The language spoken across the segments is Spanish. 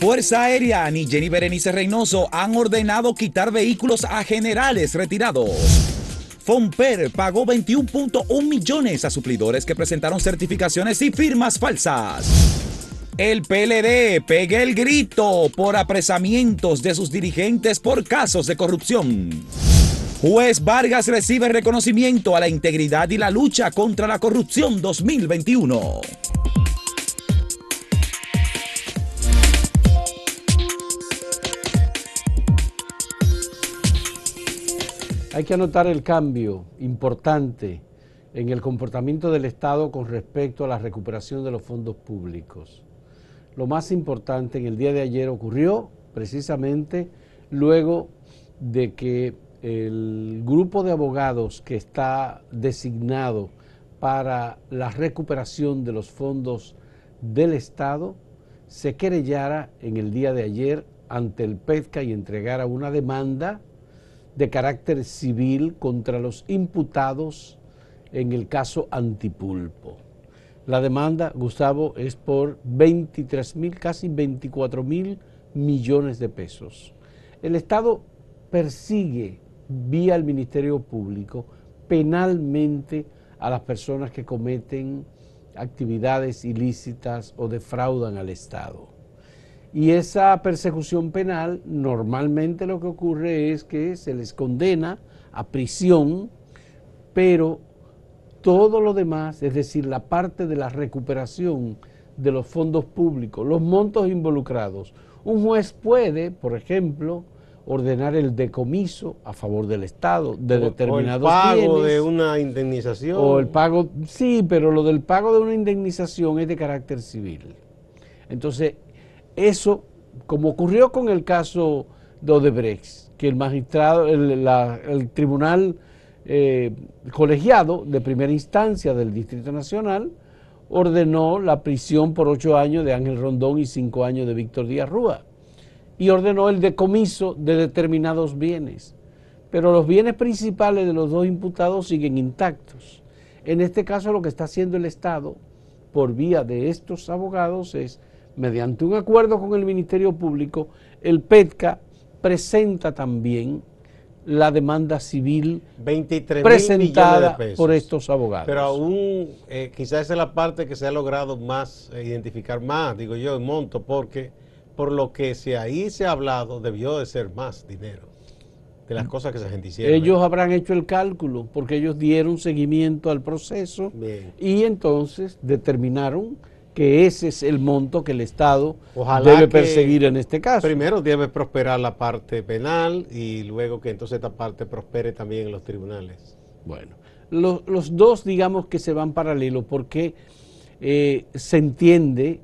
Fuerza Aérea ni Jenny Berenice Reynoso han ordenado quitar vehículos a generales retirados. Fomper pagó 21.1 millones a suplidores que presentaron certificaciones y firmas falsas. El PLD pega el grito por apresamientos de sus dirigentes por casos de corrupción. Juez Vargas recibe reconocimiento a la integridad y la lucha contra la corrupción 2021. Hay que anotar el cambio importante en el comportamiento del Estado con respecto a la recuperación de los fondos públicos. Lo más importante en el día de ayer ocurrió precisamente luego de que el grupo de abogados que está designado para la recuperación de los fondos del Estado se querellara en el día de ayer ante el PETCA y entregara una demanda de carácter civil contra los imputados en el caso Antipulpo. La demanda, Gustavo, es por 23 mil, casi 24 mil millones de pesos. El Estado persigue vía el Ministerio Público penalmente a las personas que cometen actividades ilícitas o defraudan al Estado. Y esa persecución penal normalmente lo que ocurre es que se les condena a prisión, pero todo lo demás, es decir, la parte de la recuperación de los fondos públicos, los montos involucrados, un juez puede, por ejemplo, ordenar el decomiso a favor del Estado de determinados o el pago de una indemnización. O el pago, sí, pero lo del pago de una indemnización es de carácter civil. Entonces, eso, como ocurrió con el caso de Odebrecht, que el magistrado, el, tribunal eh, colegiado de primera instancia del Distrito Nacional ordenó la prisión por ocho años de Ángel Rondón y cinco años de Víctor Díaz Rúa y ordenó el decomiso de determinados bienes. Pero los bienes principales de los dos imputados siguen intactos. En este caso lo que está haciendo el Estado por vía de estos abogados es, mediante un acuerdo con el Ministerio Público, el PETCA presenta también la demanda civil 23 presentada por estos abogados. Pero aún eh, quizás esa es la parte que se ha logrado más eh, identificar más, digo yo, en monto, porque por lo que se ahí se ha hablado, debió de ser más dinero de las cosas que se gente hicieron. Ellos habrán hecho el cálculo porque ellos dieron seguimiento al proceso y entonces determinaron que ese es el monto que el Estado debe perseguir en este caso. Primero debe prosperar la parte penal y luego que entonces esta parte prospere también en los tribunales. Bueno, los, dos digamos que se van paralelos porque eh, se entiende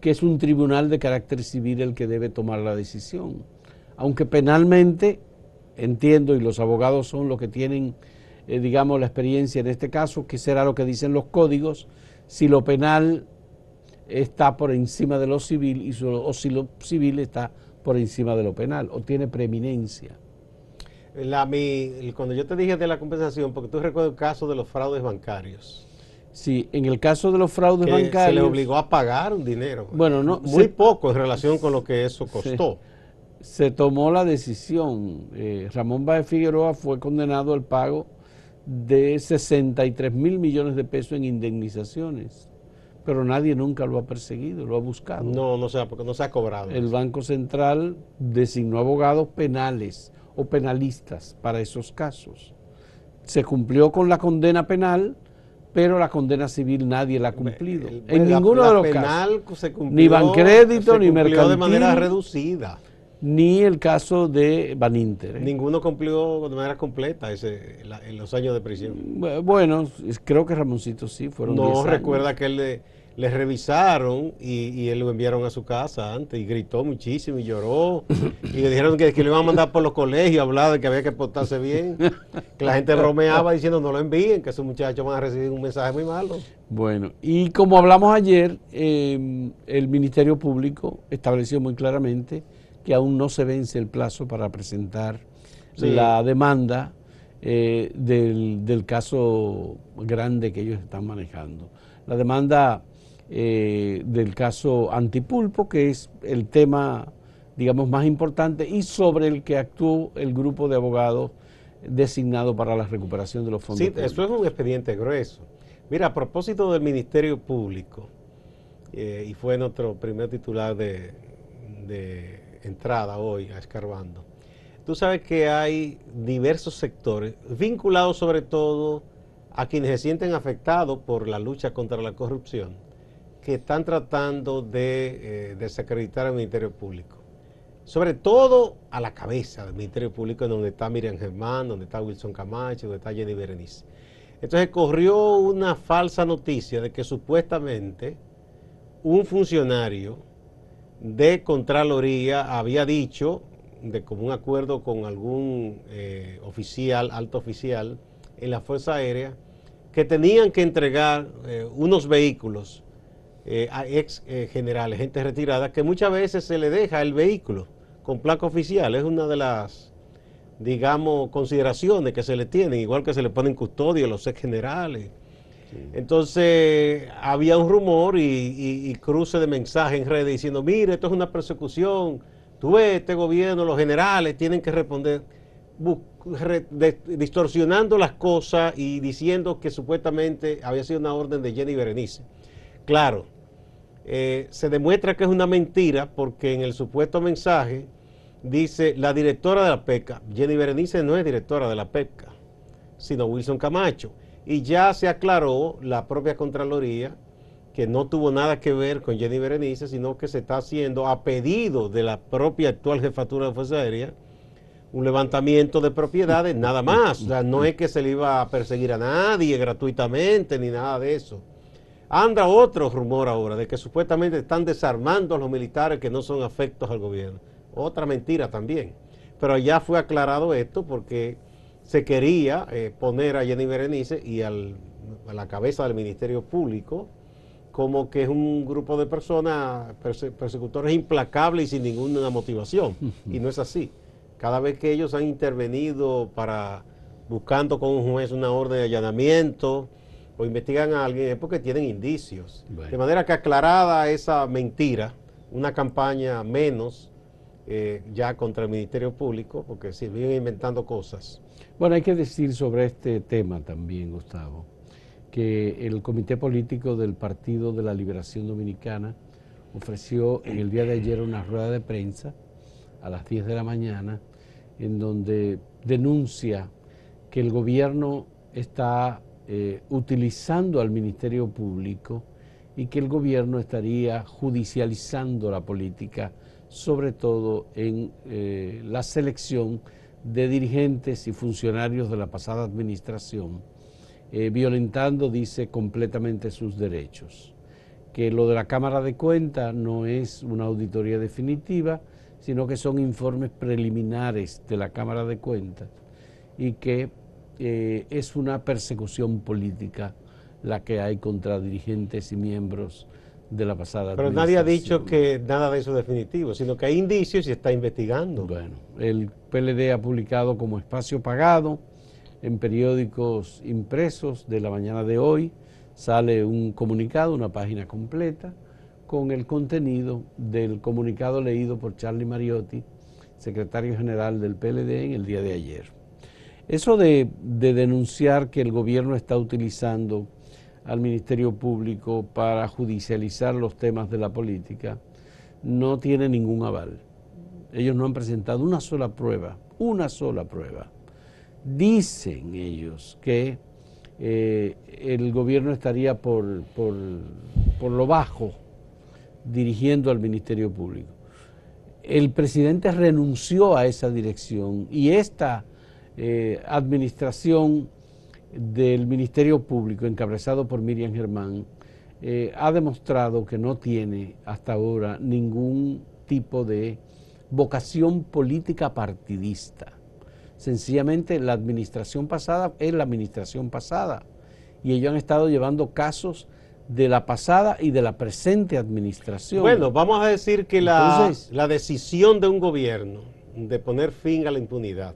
que es un tribunal de carácter civil el que debe tomar la decisión. Aunque penalmente, entiendo, y los abogados son los que tienen, eh, digamos, la experiencia en este caso, que será lo que dicen los códigos, si lo penal está por encima de lo civil y o si lo civil está por encima de lo penal o tiene preeminencia. La, cuando yo te dije de la compensación, porque tú recuerdas el caso de los fraudes bancarios. Sí, en el caso de los fraudes bancarios. Se le obligó a pagar un dinero. Bueno, no. Muy poco en relación con lo que eso costó. Se, tomó la decisión. Eh, Ramón Báez Figueroa fue condenado al pago de 63 mil millones de pesos en indemnizaciones. Pero nadie nunca lo ha perseguido, lo ha buscado. No, no sé, porque no se ha cobrado. El Banco Central designó abogados penales o penalistas para esos casos. Se cumplió con la condena penal pero la condena civil nadie la ha cumplido. en ninguno de los casos. Se ni Bancrédito, ni Mercantil. de manera reducida. Ni el caso de Baninter. ¿eh? Ninguno cumplió de manera completa ese, en los años de prisión. Bueno, creo que Ramoncito sí, fueron No, recuerda que él le revisaron y, él lo enviaron a su casa antes y gritó muchísimo y lloró y le dijeron que, que le iban a mandar por los colegios a hablar de que había que portarse bien, que la gente bromeaba diciendo no lo envíen, que esos muchachos van a recibir un mensaje muy malo. Bueno, y como hablamos ayer, em, el Ministerio Público estableció muy claramente que aún no se vence el plazo para presentar la demanda eh, del, del caso grande que ellos están manejando. La demanda eh, del caso Antipulpo, que es el tema, digamos, más importante y sobre el que actuó el grupo de abogados designado para la recuperación de los fondos. Sí, eso es un expediente grueso. Mira, a propósito del Ministerio Público, eh, y fue nuestro primer titular de, entrada hoy a Escarbando, tú sabes que hay diversos sectores vinculados sobre todo a quienes se sienten afectados por la lucha contra la corrupción, que están tratando de eh, desacreditar al Ministerio Público sobre todo a la cabeza del Ministerio Público, donde está Miriam Germán, donde está Wilson Camacho, donde está Jenny Berenice. Entonces corrió una falsa noticia de que supuestamente un funcionario de Contraloría había dicho, de como un acuerdo con algún eh, oficial, alto oficial en la Fuerza Aérea, que tenían que entregar eh, unos vehículos eh, a ex eh, generales, gente retirada, que muchas veces se le deja el vehículo con placa oficial. Es una de las, digamos, consideraciones que se le tienen, igual que se le ponen custodia a los ex generales. Entonces había un rumor y, cruce de mensajes en redes diciendo, mire, esto es una persecución, tú ves, este gobierno, los generales tienen que responder, distorsionando las cosas y diciendo que supuestamente había sido una orden de Jenny Berenice. Claro, eh, se demuestra que es una mentira porque en el supuesto mensaje dice la directora de la PECA. Jenny Berenice no es directora de la PECA, sino Wilson Camacho. Y ya se aclaró la propia Contraloría que no tuvo nada que ver con Jenny Berenice, sino que se está haciendo a pedido de la propia actual jefatura de Fuerza Aérea un levantamiento de propiedades, nada más. O sea, no es que se le iba a perseguir a nadie gratuitamente ni nada de eso. Anda otro rumor ahora de que supuestamente están desarmando a los militares que no son afectos al gobierno. Otra mentira también. Pero ya fue aclarado esto porque se quería eh, poner a Jenny Berenice y a la cabeza del Ministerio Público como que es un grupo de personas persecutores implacables y sin ninguna motivación. Y no es así. Cada vez que ellos han intervenido para buscando con un juez una orden de allanamiento, o investigan a alguien es porque tienen indicios. De manera que aclarada esa mentira, una campaña menos eh, ya contra el Ministerio Público, porque se viven inventando cosas. Bueno, hay que decir sobre este tema también, Gustavo, que el Comité Político del Partido de la Liberación Dominicana ofreció en el día de ayer una rueda de prensa a las 10 de la mañana en donde denuncia que el gobierno está eh, utilizando al Ministerio Público y que el gobierno estaría judicializando la política, sobre todo en eh, la selección de dirigentes y funcionarios de la pasada administración, eh, violentando, dice, completamente sus derechos. Que lo de la Cámara de Cuentas no es una auditoría definitiva, sino que son informes preliminares de la Cámara de Cuentas y que eh, es una persecución política la que hay contra dirigentes y miembros de la pasada Pero nadie ha dicho que nada de eso es definitivo, sino que hay indicios y se está investigando. Bueno, el PLD ha publicado como espacio pagado en periódicos impresos de la mañana de hoy, sale un comunicado, una página completa, con el contenido del comunicado leído por Charlie Mariotti, secretario general del PLD, en el día de ayer. Eso de, denunciar que el gobierno está utilizando al Ministerio Público para judicializar los temas de la política no tiene ningún aval. Ellos no han presentado una sola prueba, una sola prueba. Dicen ellos que eh, el gobierno estaría por, por, por lo bajo dirigiendo al Ministerio Público. El presidente renunció a esa dirección y esta eh, administración del Ministerio Público, encabezado por Miriam Germán, eh, ha demostrado que no tiene hasta ahora ningún tipo de vocación política partidista. Sencillamente la administración pasada es la administración pasada y ellos han estado llevando casos de la pasada y de la presente administración. Bueno, vamos a decir que la, la decisión de un gobierno de poner fin a la impunidad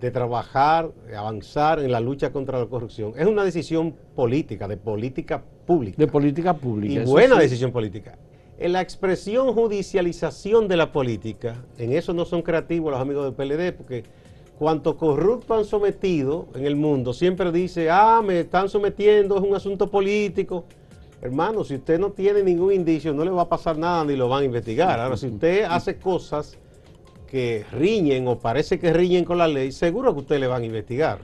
de trabajar, de avanzar en la lucha contra la corrupción. Es una decisión política, de política pública. De política pública. Y buena sí. decisión política. En la expresión judicialización de la política, en eso no son creativos los amigos del PLD, porque cuanto corrupto han sometido en el mundo, siempre dice, ah, me están sometiendo, es un asunto político. Hermano, si usted no tiene ningún indicio, no le va a pasar nada ni lo van a investigar. Ahora, si usted hace cosas que riñen o parece que riñen con la ley, seguro que usted le van a investigar.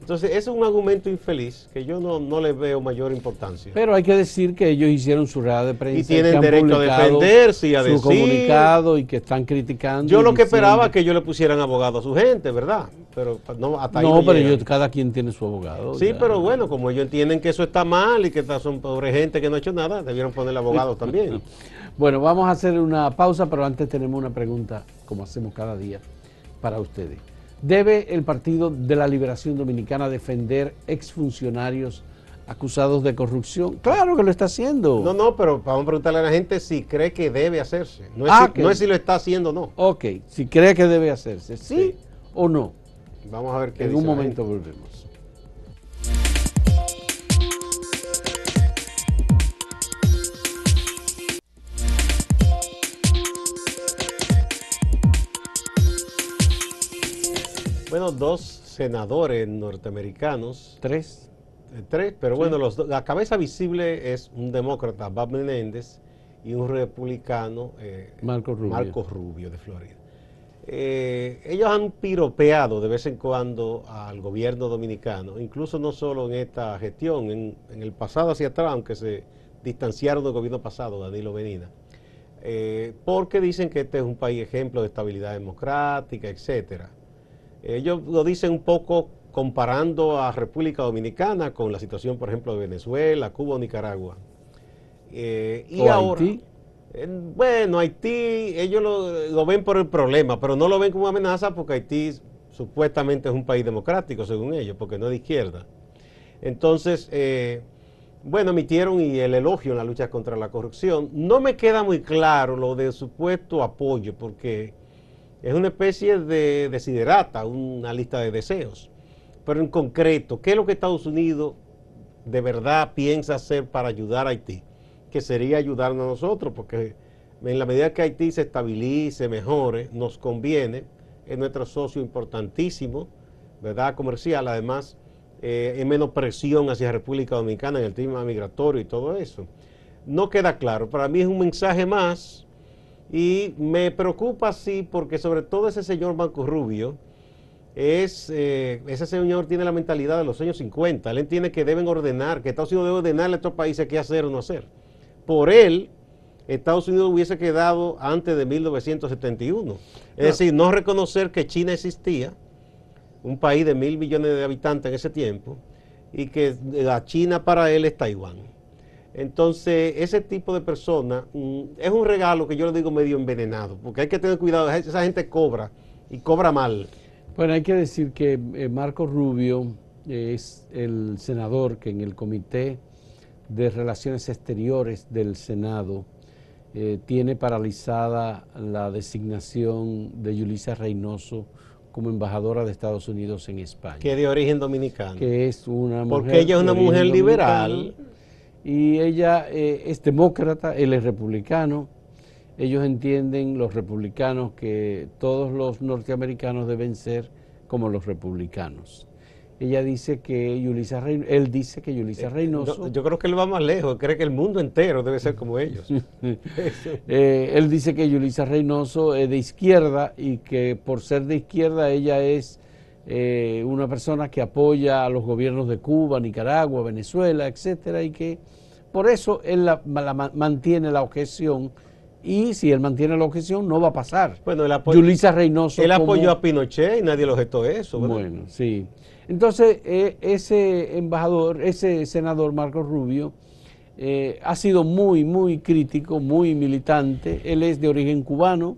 Entonces, ese es un argumento infeliz que yo no, no le veo mayor importancia. Pero hay que decir que ellos hicieron su rueda de prensa. Y tienen que derecho a defenderse y a su decir. comunicado y que están criticando. Yo lo que esperaba es que ellos le pusieran abogado a su gente, ¿verdad? Pero no, hasta ahí No, pero ellos, cada quien tiene su abogado. Sí, ya. pero bueno, como ellos entienden que eso está mal y que son pobre gente que no ha hecho nada, debieron ponerle abogados también. Bueno, vamos a hacer una pausa, pero antes tenemos una pregunta, como hacemos cada día, para ustedes. ¿Debe el Partido de la Liberación Dominicana defender exfuncionarios acusados de corrupción? Claro que lo está haciendo. No, no, pero vamos a preguntarle a la gente si cree que debe hacerse. No es, Ah, si, que- no es si lo está haciendo o no. Ok, si cree que debe hacerse, ¿sí, Sí. o no? Vamos a ver qué En dice un momento volvemos. Bueno, dos senadores norteamericanos Tres. Eh, Tres, pero bueno, los la cabeza visible es un demócrata, Bob Menéndez, y un republicano, eh, Marco Rubio. Marcos Rubio, de Florida. Eh, ellos han piropeado de vez en cuando al gobierno dominicano, incluso no solo en esta gestión, en, en el pasado hacia atrás, aunque se distanciaron del gobierno pasado, Danilo Medina, eh, porque dicen que este es un país ejemplo de estabilidad democrática, etcétera. Ellos lo dicen un poco comparando a República Dominicana con la situación, por ejemplo, de Venezuela, Cuba o Nicaragua. Eh, y ¿O ahora, Haití? eh, bueno, Haití, ellos lo, lo ven por el problema, pero no lo ven como amenaza porque Haití supuestamente es un país democrático, según ellos, porque no es de izquierda. Entonces, eh, bueno, emitieron y el elogio en la lucha contra la corrupción. No me queda muy claro lo de supuesto apoyo, porque es una especie de desiderata, una lista de deseos. Pero en concreto, ¿qué es lo que Estados Unidos de verdad piensa hacer para ayudar a Haití? Que sería ayudarnos a nosotros, porque en la medida que Haití se estabilice, mejore, nos conviene, es nuestro socio importantísimo, ¿verdad? Comercial, además, eh, hay menos presión hacia República Dominicana en el tema migratorio y todo eso. No queda claro, para mí es un mensaje más y me preocupa, sí, porque sobre todo ese señor Marco Rubio, es, eh, ese señor tiene la mentalidad de los años 50. Él entiende que deben ordenar, que Estados Unidos debe ordenarle a estos países qué hacer o no hacer. Por él, Estados Unidos hubiese quedado antes de 1971. Es decir, no reconocer que China existía, un país de mil millones de habitantes en ese tiempo, y que la China para él es Taiwán. Entonces, ese tipo de persona mm, es un regalo que yo le digo medio envenenado, porque hay que tener cuidado, esa gente cobra y cobra mal. Bueno, hay que decir que eh, Marco Rubio es el senador que en el Comité de Relaciones Exteriores del Senado eh, tiene paralizada la designación de Yulisa Reynoso como embajadora de Estados Unidos en España. que de origen dominicano. que es una mujer. Porque ella es una mujer liberal. Y ella eh, es demócrata, él es republicano. Ellos entienden, los republicanos, que todos los norteamericanos deben ser como los republicanos. Ella dice que Yulisa Rey- él dice que Yulisa Reynoso, Eh, No, yo creo que él va más lejos, cree que el mundo entero debe ser como ellos. eh, él dice que Yulisa Reynoso es de izquierda y que por ser de izquierda ella es eh, una persona que apoya a los gobiernos de Cuba, Nicaragua, Venezuela, etcétera, y que por eso él la- la ma- mantiene la objeción y si él mantiene la objeción no va a pasar. Bueno, él apoyó, Yulisa Reynoso él como- apoyó a Pinochet y nadie lo objetó eso. ¿verdad? bueno, sí. Entonces, eh, ese embajador, ese senador Marcos Rubio, eh, ha sido muy, muy crítico, muy militante. Él es de origen cubano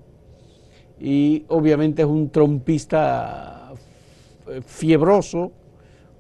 y obviamente es un trompista fiebroso,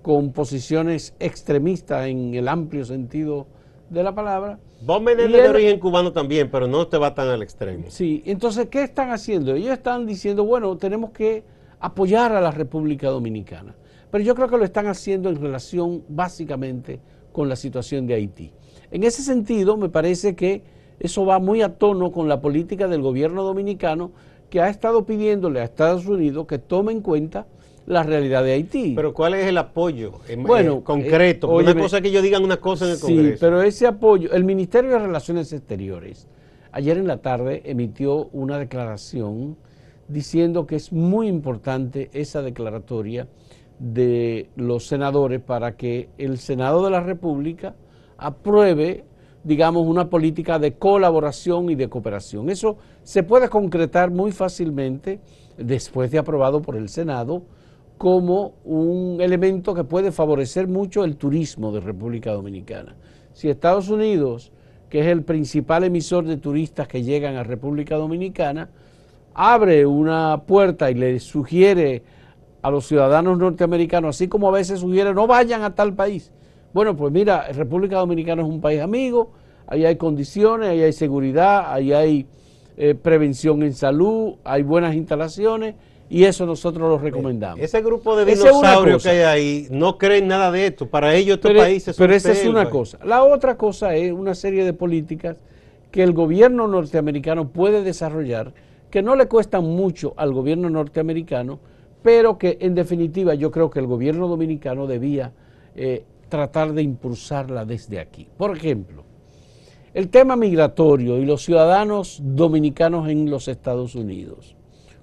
con posiciones extremistas en el amplio sentido de la palabra. Menéndez es de él- origen cubano también, pero no te va tan al extremo. Sí, entonces, ¿qué están haciendo? Ellos están diciendo, bueno, tenemos que apoyar a la República Dominicana. Pero yo creo que lo están haciendo en relación básicamente con la situación de Haití. En ese sentido, me parece que eso va muy a tono con la política del gobierno dominicano que ha estado pidiéndole a Estados Unidos que tome en cuenta la realidad de Haití. Pero ¿cuál es el apoyo en, bueno, concreto? Eh, una cosa es que ellos digan una cosa en el Congreso. Sí, pero ese apoyo, el Ministerio de Relaciones Exteriores ayer en la tarde emitió una declaración diciendo que es muy importante esa declaratoria de los senadores para que el Senado de la República apruebe, digamos, una política de colaboración y de cooperación. Eso se puede concretar muy fácilmente después de aprobado por el Senado como un elemento que puede favorecer mucho el turismo de República Dominicana. Si Estados Unidos, que es el principal emisor de turistas que llegan a República Dominicana, abre una puerta y le sugiere a los ciudadanos norteamericanos, así como a veces sugiere no vayan a tal país. Bueno, pues mira, República Dominicana es un país amigo, ahí hay condiciones, ahí hay seguridad, ahí hay eh, prevención en salud, hay buenas instalaciones y eso nosotros lo recomendamos. Ese grupo de dinosaurios que hay ahí no creen nada de esto. Para ellos estos países son Pero esa es una cosa. La otra cosa es una serie de políticas que el gobierno norteamericano puede desarrollar que no le cuestan mucho al gobierno norteamericano, pero que en definitiva yo creo que el gobierno dominicano debía eh, tratar de impulsarla desde aquí. Por ejemplo, el tema migratorio y los ciudadanos dominicanos en los Estados Unidos.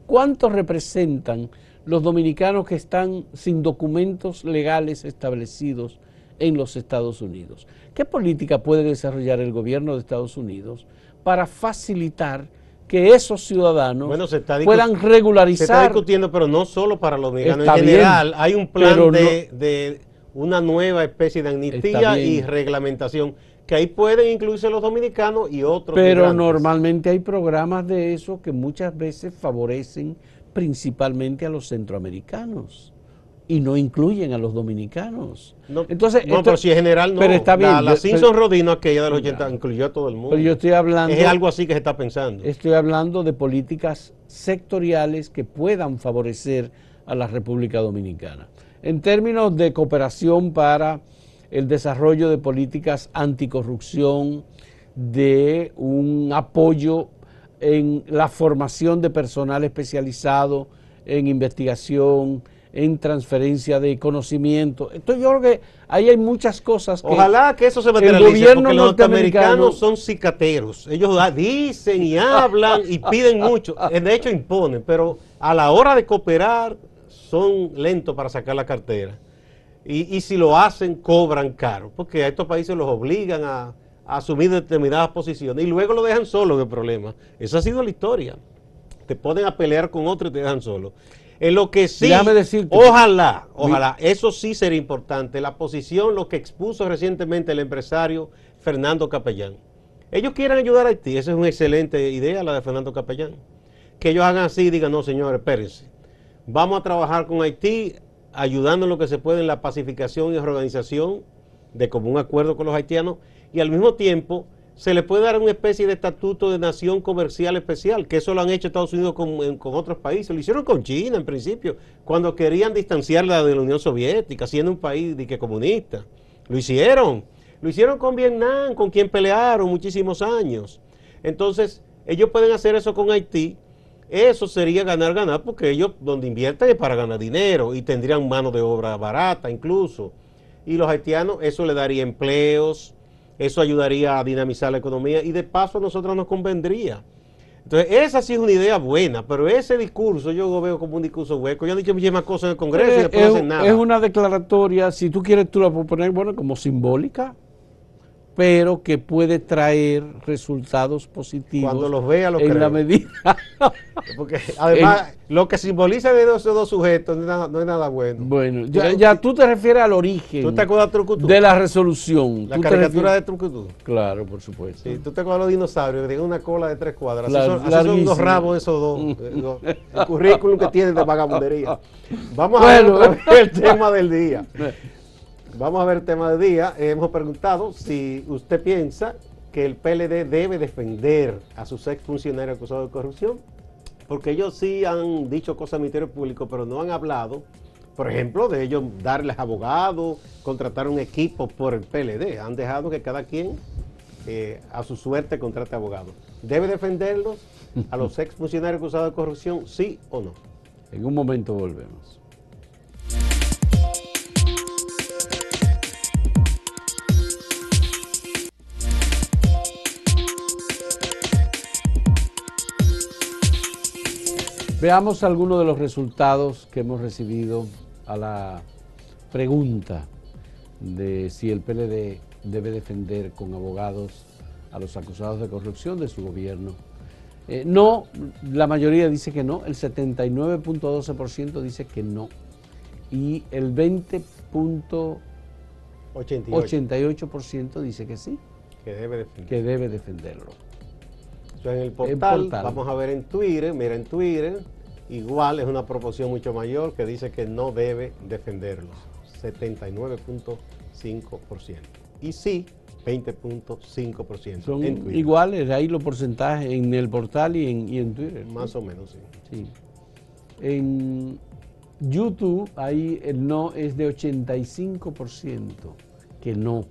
¿Cuántos representan los dominicanos que están sin documentos legales establecidos en los Estados Unidos? ¿Qué política puede desarrollar el gobierno de Estados Unidos para facilitar que esos ciudadanos puedan regularizar. Se está discutiendo, pero no solo para los dominicanos. en general, hay un plan de, una nueva especie de amnistía y reglamentación, que ahí pueden incluirse los dominicanos y otros. Pero normalmente hay programas de eso que muchas veces favorecen principalmente a los centroamericanos y no incluyen a los dominicanos. No, Entonces, no pero si en general no. Pero está bien, la, Simpson Rodino, aquella de los 80, incluyó a todo el mundo. Pero yo estoy hablando. Es algo así que se está pensando. Estoy hablando de políticas sectoriales que puedan favorecer a la República Dominicana. En términos de cooperación para el desarrollo de políticas anticorrupción, de un apoyo en la formación de personal especializado en investigación, en transferencia de conocimiento. Entonces yo creo que ahí hay muchas cosas que Ojalá que eso se materialice, porque los norteamericanos son cicateros. Ellos dicen y hablan y piden mucho, de hecho imponen, pero a la hora de cooperar son lentos para sacar la cartera. Y, si lo hacen, cobran caro, porque a estos países los obligan a, a asumir determinadas posiciones y luego lo dejan solo el problema. Esa ha sido la historia. Te ponen a pelear con otro y te dejan solo. En lo que sí, ojalá, ojalá, eso sí sería importante, la posición, lo que expuso recientemente el empresario Fernando Capellán. Ellos quieren ayudar a Haití, esa es una excelente idea la de Fernando Capellán. Que ellos hagan así y digan, no señores, espérense, vamos a trabajar con Haití, ayudando en lo que se puede en la pacificación y organización de común acuerdo con los haitianos y al mismo tiempo se le puede dar una especie de estatuto de nación comercial especial, que eso lo han hecho Estados Unidos con, otros países. Lo hicieron con China en principio, cuando querían distanciarla de la Unión Soviética, siendo un país de que comunista. Lo hicieron. Lo hicieron con Vietnam, con quien pelearon muchísimos años. Entonces, ellos pueden hacer eso con Haití. Eso sería ganar, ganar, porque ellos donde invierten es para ganar dinero y tendrían mano de obra barata incluso. Y los haitianos, eso le daría empleos, eso ayudaría a dinamizar la economía y de paso a nosotros nos convendría. Entonces, esa sí es una idea buena, pero ese discurso yo lo veo como un discurso hueco. Ya han dicho muchísimas cosas en el Congreso y después no hacen nada. Es una declaratoria, si tú quieres, tú la puedes poner, bueno, como simbólica pero que puede traer resultados positivos cuando los vea lo en la medida. Porque además lo que simboliza de esos dos sujetos no es nada, bueno. Bueno ya, tú te refieres al origen ¿Tú te acuerdas de, de la resolución. La caricatura de Trucutú. Claro por supuesto. Sí, tú te acuerdas de los dinosaurios que tienen una cola de tres cuadras. Así son, así son los rabos esos dos eh, el currículum que tienen de vagabundería. Vamos a ver el tema del día Vamos a ver el tema del día. Hemos preguntado si usted piensa que el PLD debe defender a sus exfuncionarios acusados de corrupción. porque ellos sí han dicho cosas al Ministerio Público, pero no han hablado, por ejemplo, de ellos darles abogados, contratar un equipo por el PLD. Han dejado que cada quien eh, a su suerte contrate abogados. ¿Debe defenderlos a los ex funcionarios acusados de corrupción, sí o no? En un momento volvemos. Veamos algunos de los resultados que hemos recibido a la pregunta de si el PLD debe defender con abogados a los acusados de corrupción de su gobierno. Eh, no, la mayoría dice que no, el 79.12% dice que no y el 20.88% dice que sí, que debe, que debe defenderlo en el portal, vamos a ver en Twitter, mira en Twitter, igual es una proporción mucho mayor que dice que no debe defenderlos, 79.5%. Y sí, 20.5%. Son iguales ahí los porcentajes en el portal y en, y en Twitter. Más o menos, sí. sí. En YouTube ahí el no es de 85%, que no.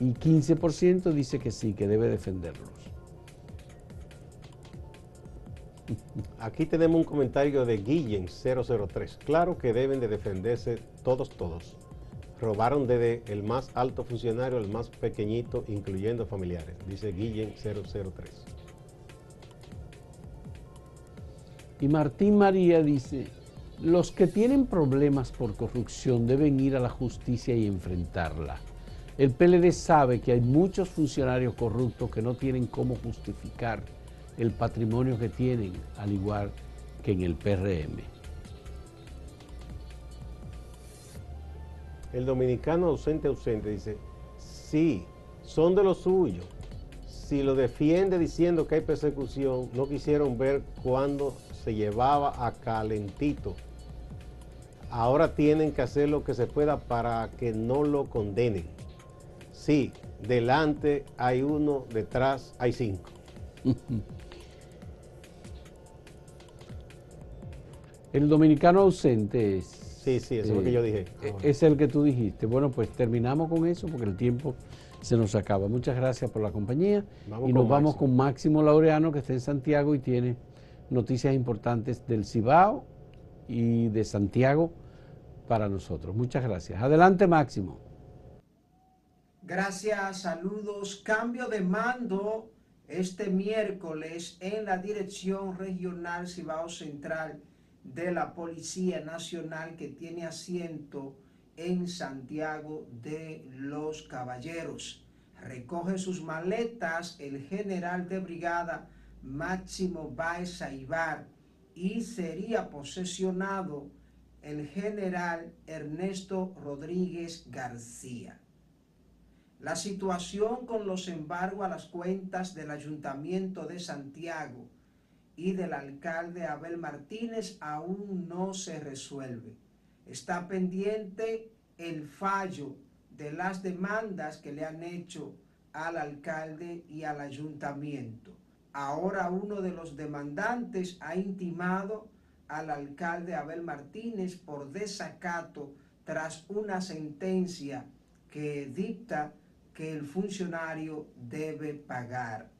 Y 15% dice que sí, que debe defenderlos. Aquí tenemos un comentario de Guillen 003. Claro que deben de defenderse todos, todos. Robaron desde el más alto funcionario al más pequeñito, incluyendo familiares, dice Guillen 003. Y Martín María dice, los que tienen problemas por corrupción deben ir a la justicia y enfrentarla. El PLD sabe que hay muchos funcionarios corruptos que no tienen cómo justificar el patrimonio que tienen, al igual que en el PRM. El dominicano ausente ausente dice, sí, son de lo suyo. Si lo defiende diciendo que hay persecución, no quisieron ver cuando se llevaba a calentito. Ahora tienen que hacer lo que se pueda para que no lo condenen. Sí, delante hay uno, detrás hay cinco. El dominicano ausente es... Sí, sí, eso es lo que yo dije. Eh, es el que tú dijiste. Bueno, pues terminamos con eso porque el tiempo se nos acaba. Muchas gracias por la compañía y nos vamos con Máximo Laureano que está en Santiago y tiene noticias importantes del Cibao y de Santiago para nosotros. Muchas gracias. Adelante Máximo. Gracias, saludos. Cambio de mando este miércoles en la Dirección Regional Cibao Central de la Policía Nacional que tiene asiento en Santiago de los Caballeros. Recoge sus maletas el general de brigada Máximo Baez y sería posesionado el general Ernesto Rodríguez García. La situación con los embargos a las cuentas del Ayuntamiento de Santiago y del alcalde Abel Martínez aún no se resuelve. Está pendiente el fallo de las demandas que le han hecho al alcalde y al ayuntamiento. Ahora uno de los demandantes ha intimado al alcalde Abel Martínez por desacato tras una sentencia que dicta que el funcionario debe pagar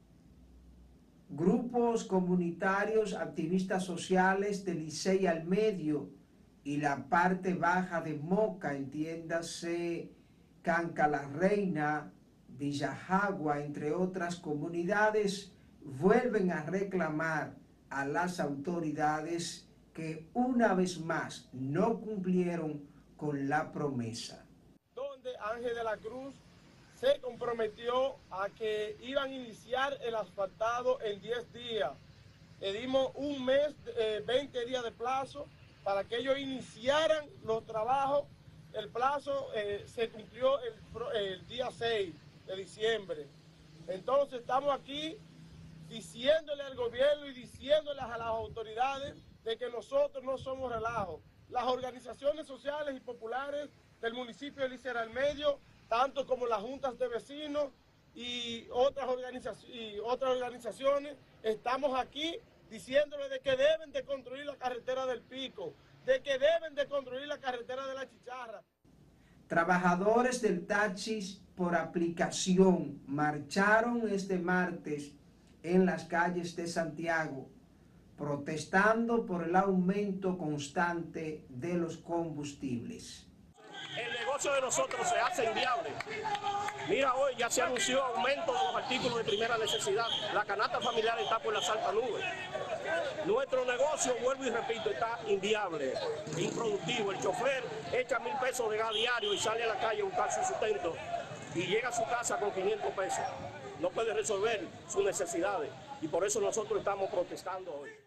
grupos comunitarios, activistas sociales de Licey al medio y la parte baja de Moca, entiéndase Canca la Reina, Villajagua, entre otras comunidades, vuelven a reclamar a las autoridades que una vez más no cumplieron con la promesa. Donde Ángel de la Cruz se comprometió a que iban a iniciar el asfaltado en 10 días. Le dimos un mes, 20 eh, días de plazo para que ellos iniciaran los trabajos. El plazo eh, se cumplió el, el día 6 de diciembre. Entonces estamos aquí diciéndole al gobierno y diciéndole a las autoridades de que nosotros no somos relajos. Las organizaciones sociales y populares del municipio de Licera al Medio tanto como las juntas de vecinos y otras, organizaciones, estamos aquí diciéndole de que deben de construir la carretera del Pico, de que deben de construir la carretera de la Chicharra. Trabajadores del taxis por aplicación marcharon este martes en las calles de Santiago, protestando por el aumento constante de los combustibles el negocio de nosotros se hace inviable. Mira, hoy ya se anunció aumento de los artículos de primera necesidad. La canasta familiar está por la altas nubes. Nuestro negocio, vuelvo y repito, está inviable, improductivo. El chofer echa mil pesos de gas diario y sale a la calle a buscar su sustento y llega a su casa con 500 pesos. No puede resolver sus necesidades y por eso nosotros estamos protestando hoy